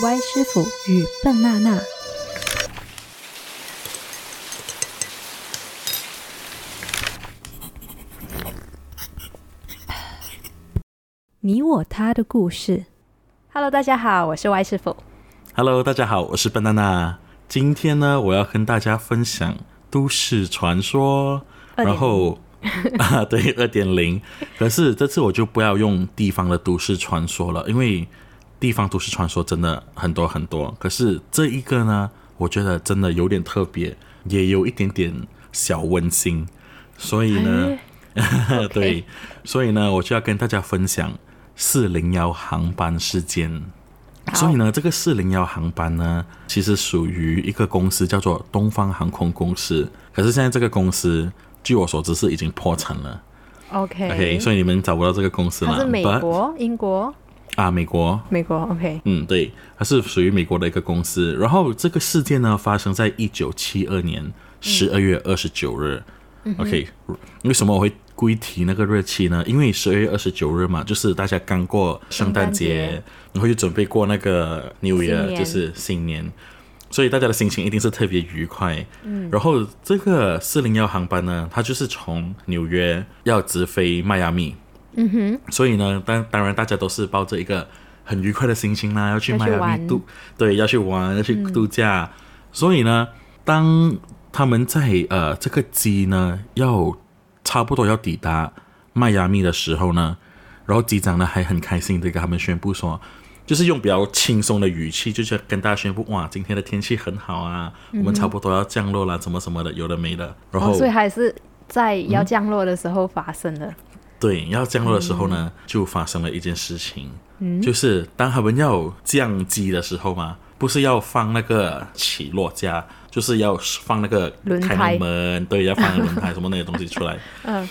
歪师傅与笨娜娜。你我他的故事。Hello，大家好，我是歪师傅。Hello，大家好，我是笨娜娜。今天呢，我要跟大家分享都市传说，然后 啊，对，二点零。可是这次我就不要用地方的都市传说了，因为地方都市传说真的很多很多。可是这一个呢，我觉得真的有点特别，也有一点点小温馨，所以呢，对，所以呢，我就要跟大家分享四零幺航班事件。所以呢，这个四零幺航班呢，其实属于一个公司叫做东方航空公司。可是现在这个公司，据我所知是已经破产了。OK，, OK，所以你们找不到这个公司了。它是美 But- 国、英国、啊，美国。美国。OK，嗯，对，它是属于美国的一个公司。然后这个事件呢，发生在一九七二年十二月二十九日。OK，为什么我会故意提那个日期呢？因为十二月二十九日嘛，就是大家刚过圣诞节圣诞节，然后就准备过那个 New Year，就是新年，所以大家的心情一定是特别愉快。嗯，然后这个四零幺航班呢，它就是从纽约要直飞迈阿密。嗯哼，所以呢，当当然大家都是抱着一个很愉快的心情啦，要去迈阿密度，对，要去玩，要去度假。所以呢，当他们在呃这个机呢要差不多要抵达迈阿密的时候呢，然后机长呢还很开心的跟他们宣布说，就是用比较轻松的语气，就是跟大家宣布哇，今天的天气很好啊，我们差不多要降落了，什么什么的，有的没的。然后、哦，所以还是在要降落的时候发生的。对，要降落的时候呢，就发生了一件事情，嗯就是当他们要降机的时候嘛，不是要放那个起落架，就是要放那个开轮胎门，对，要放轮胎 什么那些东西出来。嗯，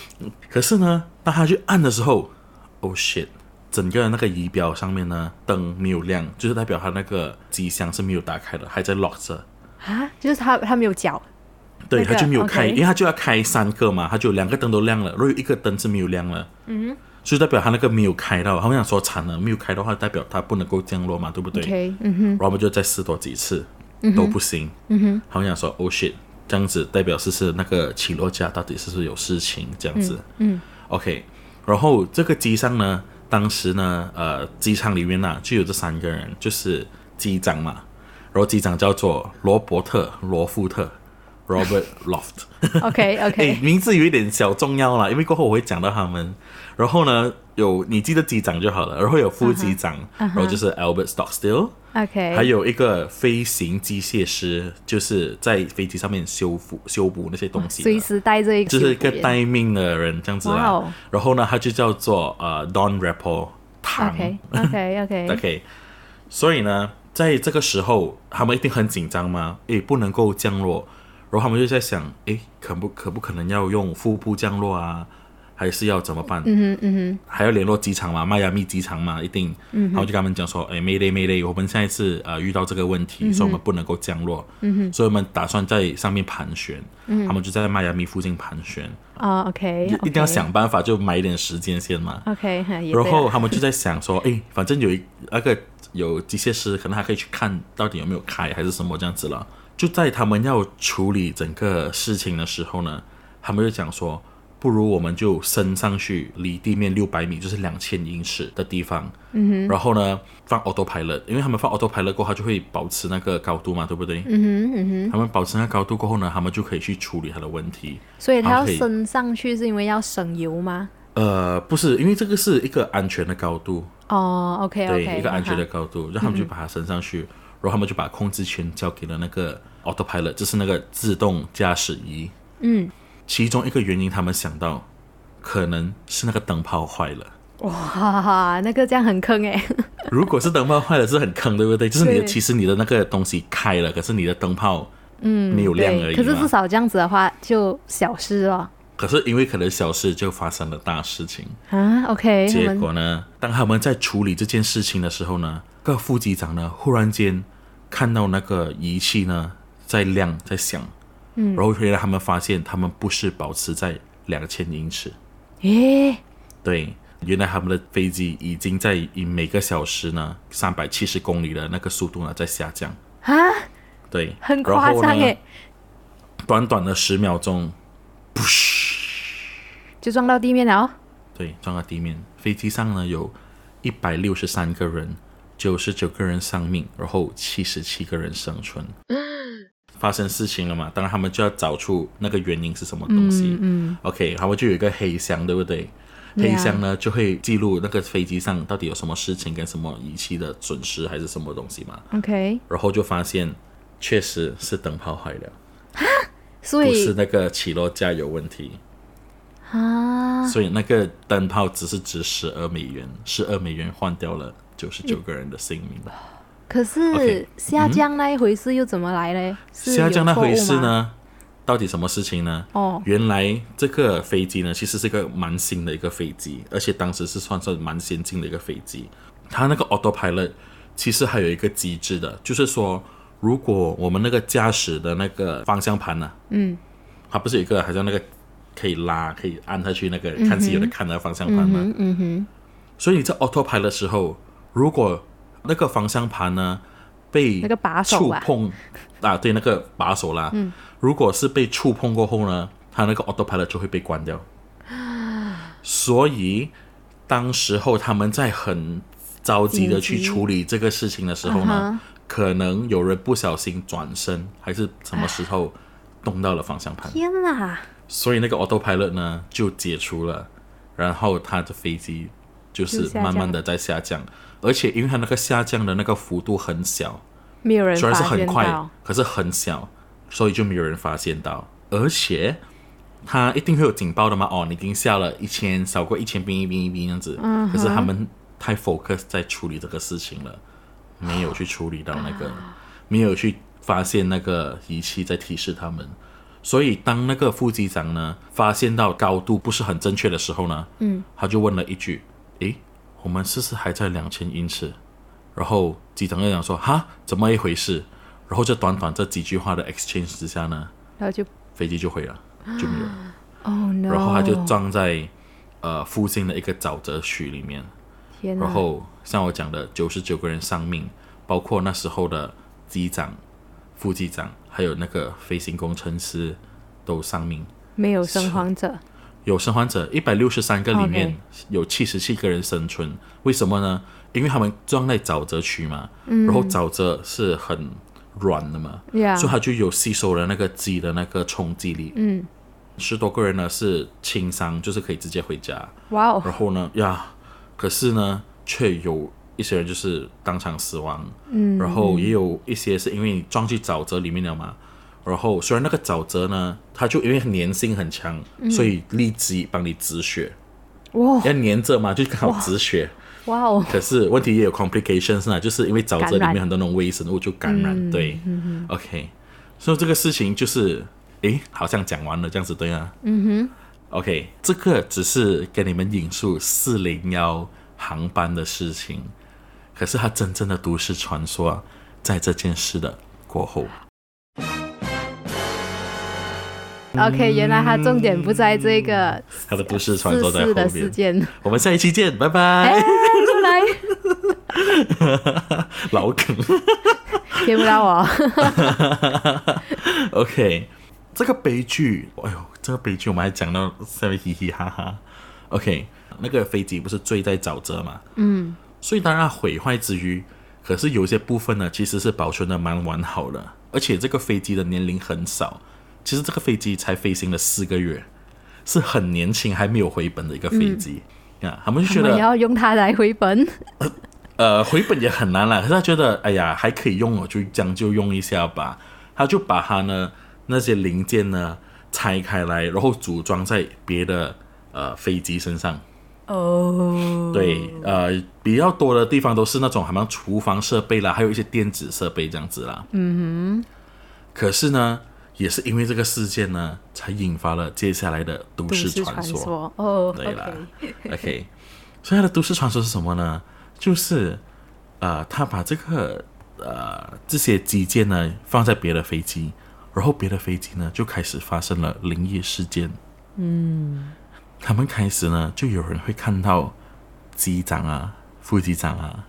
可是呢，当他去按的时候，oh shit，整个那个仪表上面呢灯没有亮，就是代表他那个机箱是没有打开的，还在 lock 着。啊，就是他他没有脚。对，那个他就没有开 OK 因为他就要开三个嘛，他就两个灯都亮了，如果有一个灯是没有亮了，嗯，所以代表他那个没有开到，他们想说惨了，没有开的话，代表他不能够降落嘛，对不对？OK，嗯哼，然后我们就再试多几次，都不行，嗯哼，他们想说 oh shit，这样子代表是是那个起落架到底是不是有事情这样子，嗯 o k 然后这个机上呢，当时呢，呃，机舱里面呢、就有这三个人，就是机长嘛，然后机长叫做罗伯特罗夫特 Robert Loft。OK 哎 OK，，名字有一点小重要啦，因为过后我会讲到他们。然后呢，有你记得机长就好了，然后有副机长然后就是 Albert Stockstill，、OK，还有一个飞行机械师，就是在飞机上面修复修补那些东西，随时带着一个，就是一个待命的人这样子啦。然后呢，他就叫做呃 Don Rappel 唐。OK OK OK，OK，所以呢，在这个时候，他们一定很紧张嘛，诶，不能够降落，然后他们就在想，哎，可不可不可能要用腹部降落啊？还是要怎么办？嗯哼嗯哼，还要联络机场嘛，迈阿密机场嘛，一定。嗯，然后就跟他们讲说，哎 d a y Mayday，我们下一次呃遇到这个问题，所以我们不能够降落。嗯哼，所以我们打算在上面盘旋。嗯，他们就在迈阿密附近盘旋，啊 OK，一定要想办法，就买一点时间先嘛。OK，然后他们就在想说，哎，反正有一那个有机械师，可能还可以去看到底有没有开还是什么这样子了。就在他们要处理整个事情的时候呢，他们就讲说，不如我们就升上去，离地面六百米，就是两千英尺的地方。嗯哼。然后呢，放 autopilot，因为他们放 autopilot 过后，它就会保持那个高度嘛，对不对？嗯哼嗯哼。他们保持那个高度过后呢，他们就可以去处理它的问题。所以他要升上去是因为要省油吗？呃，不是，因为这个是一个安全的高度。哦，OK 对 OK，一个安全的高度，让他们就把它升上去，然后他们就把控制权交给了那个 autopilot，就是那个自动驾驶仪。嗯，其中一个原因，他们想到可能是那个灯泡坏了。哇，那个这样很坑哎。如果是灯泡坏了，是很坑，对不对？就是你的，其实你的那个东西开了，可是你的灯泡嗯没有亮而对，已可是至。少这样子的话就小事了可是因为可能小事就发生了大事情。啊。OK，结果呢，当他们在处理这件事情的时候呢，个副机长呢忽然间看到那个仪器呢在亮在响，嗯，然后原来他们发现他们不是保持在两千英尺，诶，对，原来他们的飞机已经在以每个小时呢三百七十公里的那个速度呢在下降。啊，对，很夸张耶，短短的十秒钟，就撞到地面了哦。对，撞到地面。飞机上呢有一百六十三个人，九十九个人丧命，然后七十七个人生存。发生事情了嘛？当然他们就要找出那个原因是什么东西。嗯 OK，他们就有一个黑箱，对不对黑箱呢就会记录那个飞机上到底有什么事情跟什么仪器的损失还是什么东西嘛。，OK，然后就发现确实是灯泡坏了，所以不是那个起落架有问题。啊，所以那个灯泡只是值十二美元，十二美元换掉了九十九个人的性命。可是下降那一回事又怎么来嘞？下降那回？事呢？到底什么事情呢？哦，原来这个飞机呢，其实是一个蛮新的一个飞机，而且当时是算是蛮先进的一个飞机。它那个 autopilot 其实还有一个机制的，就是说，如果我们那个驾驶的那个方向盘呢、嗯，它不是有一个好像那个可以拉、可以按下去那个看戏有的看那个方向盘吗？嗯嗯哼，所以你在 autopilot 的时候，如果那个方向盘呢被那个把手啊。触碰啊，对，那个把手啦，嗯，如果是被触碰过后呢，它那个 autopilot 就会被关掉。所以当时候他们在很着急的去处理这个事情的时候呢可能有人不小心转身，还是什么时候动到了方向盘，天哪！所以那个 autopilot 呢就解除了，然后他的飞机就是慢慢的在下降，而且因为它那个下降的那个幅度很小，没有人虽然是很快，，可是很小，所以就没有人发现到，而且它一定会有警报的嘛。哦，你已经下了一千，少过一千冰一冰一冰这样子，嗯可是他们太 focus 在处理这个事情了，没有去处理到那个，没有去发现那个仪器在提示他们。所以，当那个副机长呢发现到高度不是很正确的时候呢，嗯，他就问了一句：“诶，我们是不是还在两千英尺？”然后机长又讲说：“哈，怎么一回事？”然后这短短这几句话的 exchange 之下呢，然后就飞机就毁了，就没有了。哦 no，然后他就撞在呃附近的一个沼泽区里面。天，然后像我讲的，九十九个人丧命，包括那时候的机长、副机长，还有那个飞行工程师都丧命。没有生还者，有生还者一百六十三个里面有七十七个人生存，为什么呢？因为他们装在沼泽区嘛，嗯。然后沼泽是很软的嘛呀所以它就有吸收了那个鸡的那个冲击力。嗯，十多个人呢是轻伤，就是可以直接回家。哇哦，然后呢，呀，可是呢，却有一些人就是当场死亡，嗯，然后也有一些是因为你撞进沼泽里面了嘛，然后虽然那个沼泽呢，它就因为粘性很强，所以立即帮你止血，哇。要粘着嘛，就刚好止血。哇。哦，可是问题也有 complications 啊，就是因为沼泽里面很多那种微生物就感染，对、o k 所以这个事情就是，诶，好像讲完了这样子，对啊，嗯哼，OK，这个只是给你们引述四零幺航班的事情，可是它真正的都市传说啊，在这件事的过后，OK，原来它重点不在这个它的都市传说在后面。事件。我们下一期见，拜哎，拜。出来，老梗。骗不到我。OK，这个悲剧，哎呦，这个悲剧我们还讲到稍微嘻嘻哈哈。OK，那个飞机不是坠在沼泽嘛？嗯，所以当然毁坏之余，可是有些部分呢其实是保存的蛮完好的，而且这个飞机的年龄很少，其实这个飞机才飞行了四个月，是很年轻还没有回本的一个飞机。啊，他们就觉得我们要用它来回本。呃，回本也很难了。可是他觉得，哎呀，还可以用，我就将就用一下吧。他就把它呢那些零件呢拆开来，然后组装在别的呃飞机身上。哦，对，呃，比较多的地方都是那种好像厨房设备啦，还有一些电子设备这样子啦。嗯哼。可是呢，也是因为这个事件呢，才引发了接下来的都都市市传说。对了 OK 所以它的都市传说是什么呢？就是呃，他把这个呃这些机件呢放在别的飞机，然后别的飞机呢就开始发生了灵异事件。嗯，他们开始呢就有人会看到机长啊、副机长啊，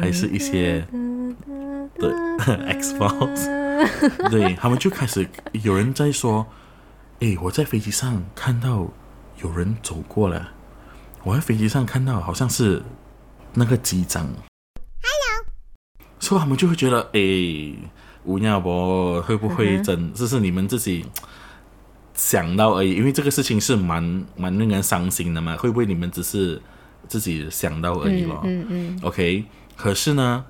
还是一些的 X Files，对他们就开始有人在说：“诶，我在飞机上看到有人走过了，我在飞机上看到好像是那个机长。” Hello，所以他们就会觉得：“诶，吴亚博会不会真？这是你们自己。”想到而已，因为这个事情是蛮蛮令人伤心的嘛，会不会你们只是自己想到而已咯？嗯嗯。OK，可是呢，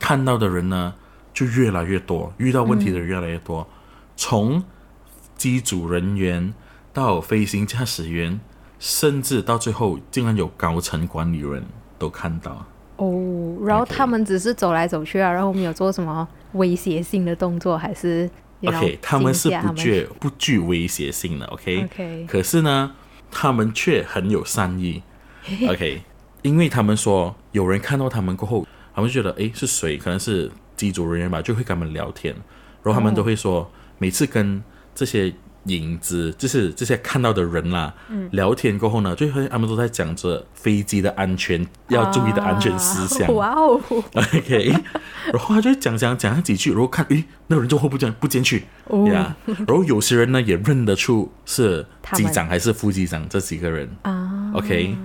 看到的人呢就越来越多，遇到问题的人越来越多，从机组人员到飞行驾驶员，甚至到最后竟然有高层管理人都看到。哦，然后他们只是走来走去啊，然后没有做什么威胁性的动作，还是？OK，他们是不具不具威胁性的，OK，可是呢，他们却很有善意，OK，因为他们说有人看到他们过后，他们觉得哎是谁？可能是机组人员吧，就会跟他们聊天，然后他们都会说每次跟这些。影子就是这些看到的人啦，聊天过后呢，就会他们都在讲着飞机的安全要注意的安全事项。哇哦，OK，然后他就讲讲讲几句，然后看，诶，那个人就会不进不进去呀。然后有些人呢也认得出是机长还是副机长这几个人啊。OK，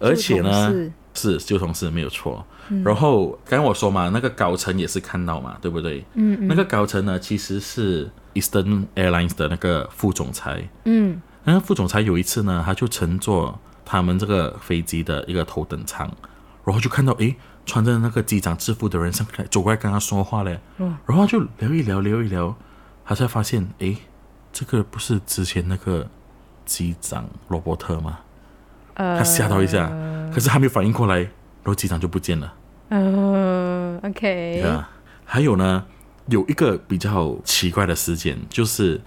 而且呢是旧同事没有错。然后刚刚我说嘛，那个高层也是看到嘛，对不对？嗯，那个高层呢其实是。Eastern Airlines 的那个副总裁，嗯，那个副总裁有一次呢，他就乘坐他们这个飞机的一个头等舱，然后就看到诶，穿着那个机长制服的人上来走过来跟他说话嘞，嗯，然后就聊一聊聊一聊，他才发现诶，这个不是之前那个机长罗伯特吗？呃，他吓到一下，可是还没有反应过来，然后机长就不见了。嗯，OK，啊，还有呢。有一个比较奇怪的事件，就是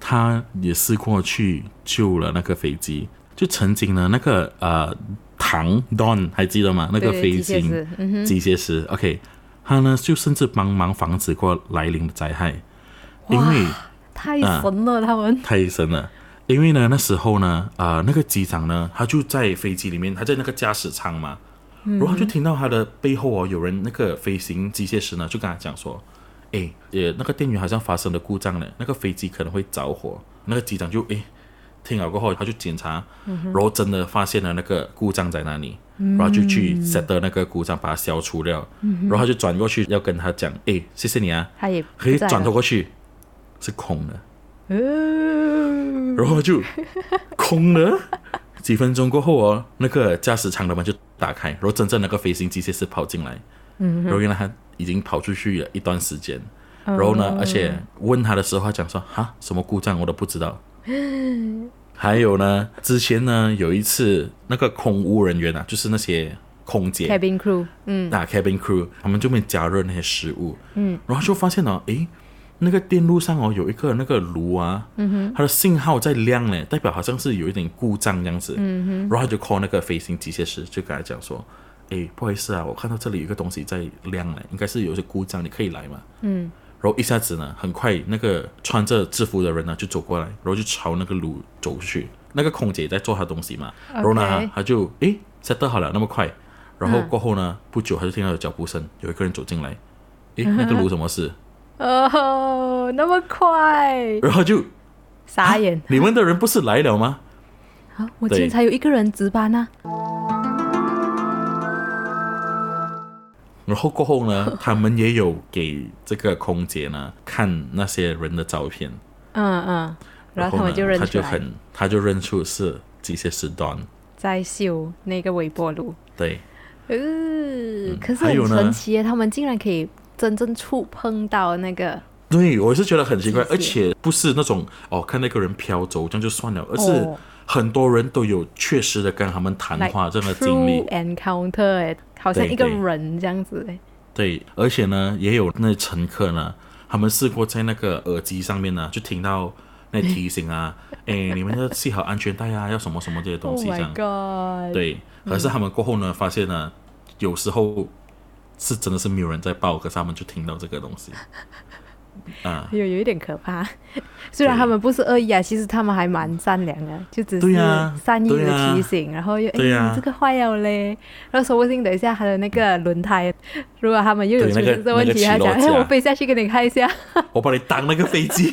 他也试过去救了那个飞机。就曾经呢，那个呃，唐 Don 还记得吗？那个飞行机械师，OK，他呢就甚至帮忙防止过来临的灾害，因为太神了，他们太神了。因为呢，那时候呢，啊，那个机长呢，他就在飞机里面，他在那个驾驶舱嘛，然后就听到他的背后哦，有人那个飞行机械师呢，就跟他讲说。哎，呃那个电源好像发生了故障了，那个飞机可能会着火。那个机长就哎，听了过后，他就检查，然后真的发现了那个故障在哪里，然后就去 set 那个故障，把它消除掉。然后他就转过去要跟他讲，哎，谢谢你啊。他也可以转头过去，是空的。然后就空了。几分钟过后哦，那个驾驶舱的门就打开，然后真正那个飞行机械师跑进来。嗯然后原来他。已经跑出去了一段时间，然后呢，而且问他的时候，他讲说：“哈，什么故障我都不知道。”还有呢，之前呢有一次，那个空务人员啊，就是那些空姐，cabin crew，嗯，那 cabin crew，他们就没加热那些食物，嗯，然后就发现呢，诶，那个电路上哦有一个那个炉啊，嗯哼，它的信号在亮呢，代表好像是有一点故障这样子，嗯哼，然后他就 call 那个飞行机械师，就跟他讲说。哎，不好意思啊，我看到这里有一个东西在亮嘞，应该是有些故障，你可以来嘛？嗯，然后一下子呢，很快那个穿着制服的人呢就走过来，然后就朝那个炉走去。那个空姐在做她东西嘛，然后呢，她就哎，set 好了那么快，然后过后呢，不久她就听到有脚步声，有一个人走进来，哎，那个炉什么事？哦，那么快，然后就傻眼，你们的人不是来了吗？啊，我今天才有一个人值班呢。然后过后呢，他们也有给这个空姐呢看那些人的照片。嗯嗯，然后他们就认出他就很，他就认出是机械师端在修那个微波炉。对。嗯，可是很神奇，他们竟然可以真正触碰到那个。对，我是觉得很奇怪，而且不是那种哦，看那个人飘走这样就算了，而是很多人都有确实的跟他们谈话这样的经历。encounter 好像一个人这样子对，而且呢，也有那乘客呢，他们试过在那个耳机上面呢，就听到那提醒啊，哎，你们要系好安全带啊，要什么什么这些东西这样。对，可是他们过后呢，发现呢，有时候是真的是没有人在报，可是他们就听到这个东西。啊，有有一点可怕。虽然他们不是恶意啊，其实他们还蛮善良的，就只是善意的提醒，然后又哎、对呀这个坏了嘞，然后说不定等一下他的那个轮胎，如果他们又有出现这问题，他讲哎、我飞下去给你看一下。我把你当那个飞机。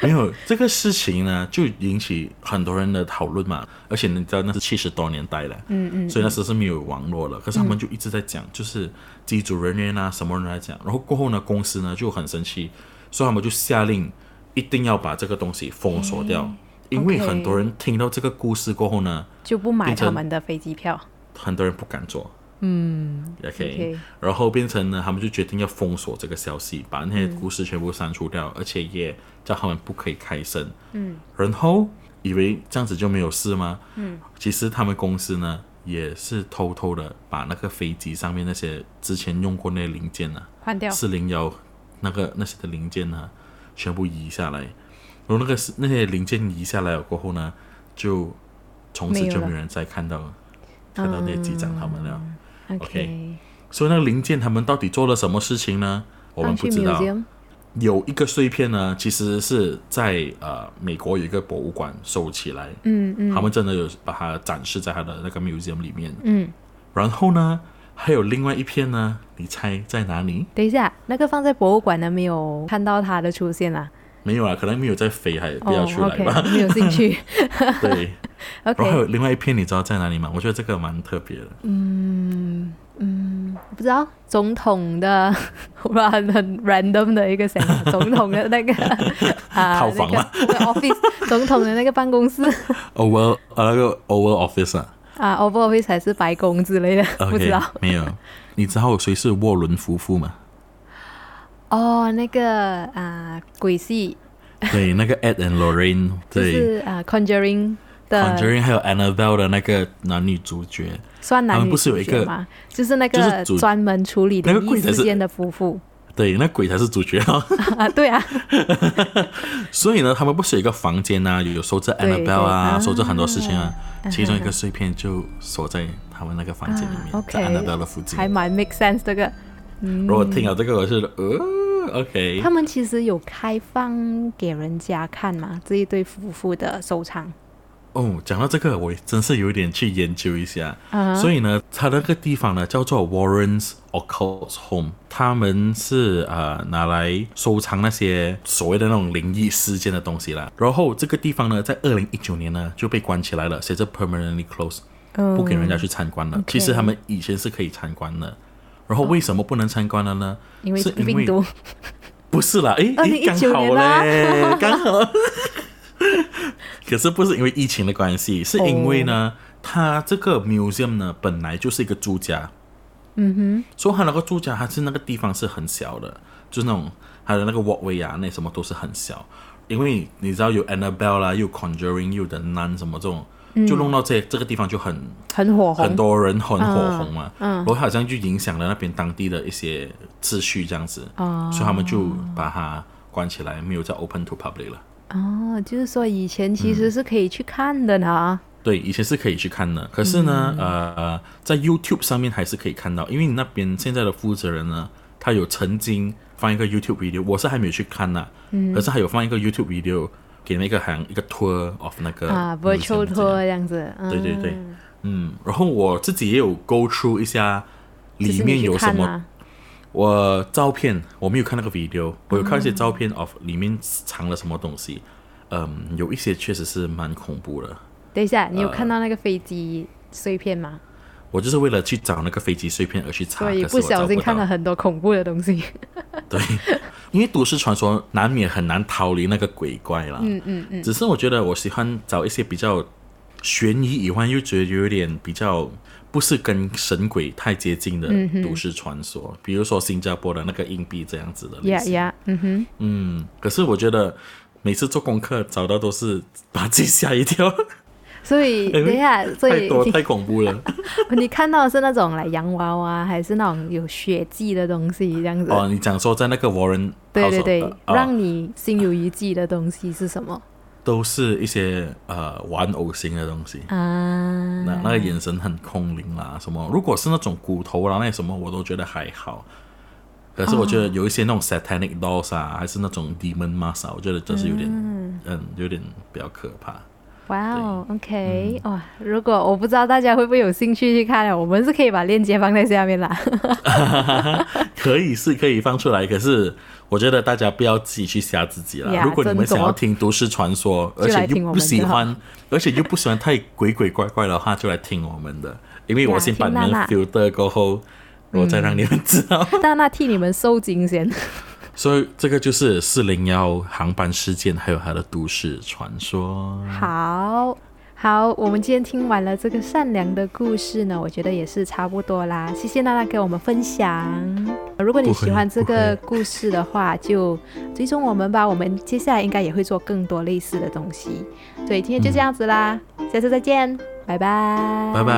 没有这个事情呢，就引起很多人的讨论嘛。而且你知道那是七十多年代了，嗯嗯，所以那时是没有网络了。可是他们就一直在讲，就是机组人员啊，什么人来讲。然后过后呢，公司呢就很生气，所以他们就下令一定要把这个东西封锁掉。因为很多人听到这个故事过后呢，就不买他们的飞机票。很多人不敢坐。嗯 OK，, OK 然后变成呢，他们就决定要封锁这个消息，把那些故事全部删除掉，而且也叫他们不可以开声。嗯，然后以为这样子就没有事吗？嗯，其实他们公司呢也是偷偷的把那个飞机上面那些之前用过那些零件呢、换掉。四零幺那个那些的零件呢，全部移下来。然后那个是那些零件移下来了过后呢，就从此就没有人再看到看到那些机长他们了。OK，所以那个零件他们到底做了什么事情呢？我们不知道。有一个碎片呢，其实是在呃美国有一个博物馆收起来，嗯嗯他们真的有把它展示在他的那个 museum 里面。嗯，然后呢，还有另外一片呢，你猜在哪里？等一下，那个放在博物馆的没有看到它的出现啊？没有啊，可能没有在飞，还不要出来吧。没有兴趣。对，然后还有另外一片，你知道在哪里吗？我觉得这个蛮特别的。嗯嗯，不知道总统的，哇，很很 random 的一个想法，总统的那个 啊，套房吗那个 office，总统的那个办公室，over 呃那个 over Office 啊啊 over Office 还是白宫之类的，不知道。没有。你知道谁是沃伦夫妇吗？哦，那个啊，鬼戏对，那个 Ed and Lorraine，就对。是啊，Conjuring 的 Conjuring 还有 Annabelle 的那个男女主角，算男女不是有一个主角吗？就是那个专门处理那个鬼事件的夫妇 对，那鬼才是主角哦。啊，对啊，所以呢，他们不是有一个房间呐、有收着 Annabelle 啊，对收着很多事情啊。嗯其中一个碎片就锁在他们那个房间里面，啊在 Annabelle 的附近。还蛮 make sense 这个。如果听了这个，我是呃，OK，他们其实有开放给人家看嘛，这一对夫妇的收藏。哦，讲到这个，我真是有点去研究一下。啊所以呢，它那个地方呢叫做 Warren's Occult Home，他们是呃拿来收藏那些所谓的那种灵异事件的东西啦。然后这个地方呢，在二零一九年呢就被关起来了，写着 permanently closed，不给人家去参观了。其实他们以前是可以参观的。然后为什么不能参观了呢？因为是因为病毒，不是啦，诶诶，刚2019好嘞，刚好。可是不是因为疫情的关系，是因为呢，它这个 museum 呢本来就是一个住家，嗯哼，所以它那个住家它是那个地方是很小的，就是那种它的那个 walkway 啊，那什么都是很小。因为你知道有 Annabelle 啦，又 Conjuring，又的 Nun 什么这种，就弄到这这个地方就很很火红，很多人很火红嘛，嗯。然后好像就影响了那边当地的一些秩序这样子，哦。所以他们就把它关起来，没有再 open to public 了。哦，就是说以前其实是可以去看的呢。对，以前是可以去看的，可是呢，呃，在 YouTube 上面还是可以看到，因为你那边现在的负责人呢，他有曾经放一个 YouTube video，我是还没有去看呐、嗯可是还有放一个 YouTube video 给那个好像一个 tour of 那个啊 museum，virtual 这 tour 样这样子。嗯对对对，嗯，然后我自己也有 go through 一下里面有什么我照片我没有看那个 video，我有看一些照哦片 of 里面藏了什么东西，嗯，有一些确实是蛮恐怖的。等一下，你有呃看到那个飞机碎片吗？我就是为了去找那个飞机碎片而去查，所以不小心看了很多恐怖的东西。对，因为都市传说难免很难逃离那个鬼怪啦。嗯嗯嗯，只是我觉得我喜欢找一些比较悬疑以外，又觉得有点比较不是跟神鬼太接近的嗯都市传说，比如说新加坡的那个硬币这样子的类似。呀呀，嗯哼，嗯，可是我觉得每次做功课找到都是把自己吓一跳，所以 等一下，所以太多太恐怖了。你看到的是那种来洋娃娃，还是那种有血迹的东西这样子？哦，你讲说在那个 Warren 对对对让你心有余悸的东西是什么都是一些呃玩偶型的东西。啊？那那个眼神很空灵啦，什么？如果是那种骨头啦，那什么我都觉得还好。可是我觉得有一些那种 satanic dolls 啊，还是那种 demon mask 啊，我觉得这是有点，嗯有点比较可怕。哇哦，OK，哇，如果我不知道大家会不会有兴趣去看，我们是可以把链接放在下面啦。可以是可以放出来，可是我觉得大家不要自己去吓自己了。呀如果你们想要听都市传说，而且又不喜欢，而且又不喜欢太鬼鬼怪怪的话，就来听我们的，因为我先把你们 filter 过后，我再让你们知道。但那替你们受惊先。所以这个就是四零幺航班事件，还有它的都市传说。好好，我们今天听完了这个善良的故事呢，我觉得也是差不多啦。谢谢娜娜给我们分享。如果你喜欢这个故事的话，就追踪我们吧。我们接下来应该也会做更多类似的东西。所以今天就这样子啦，下次再见，拜拜，拜拜。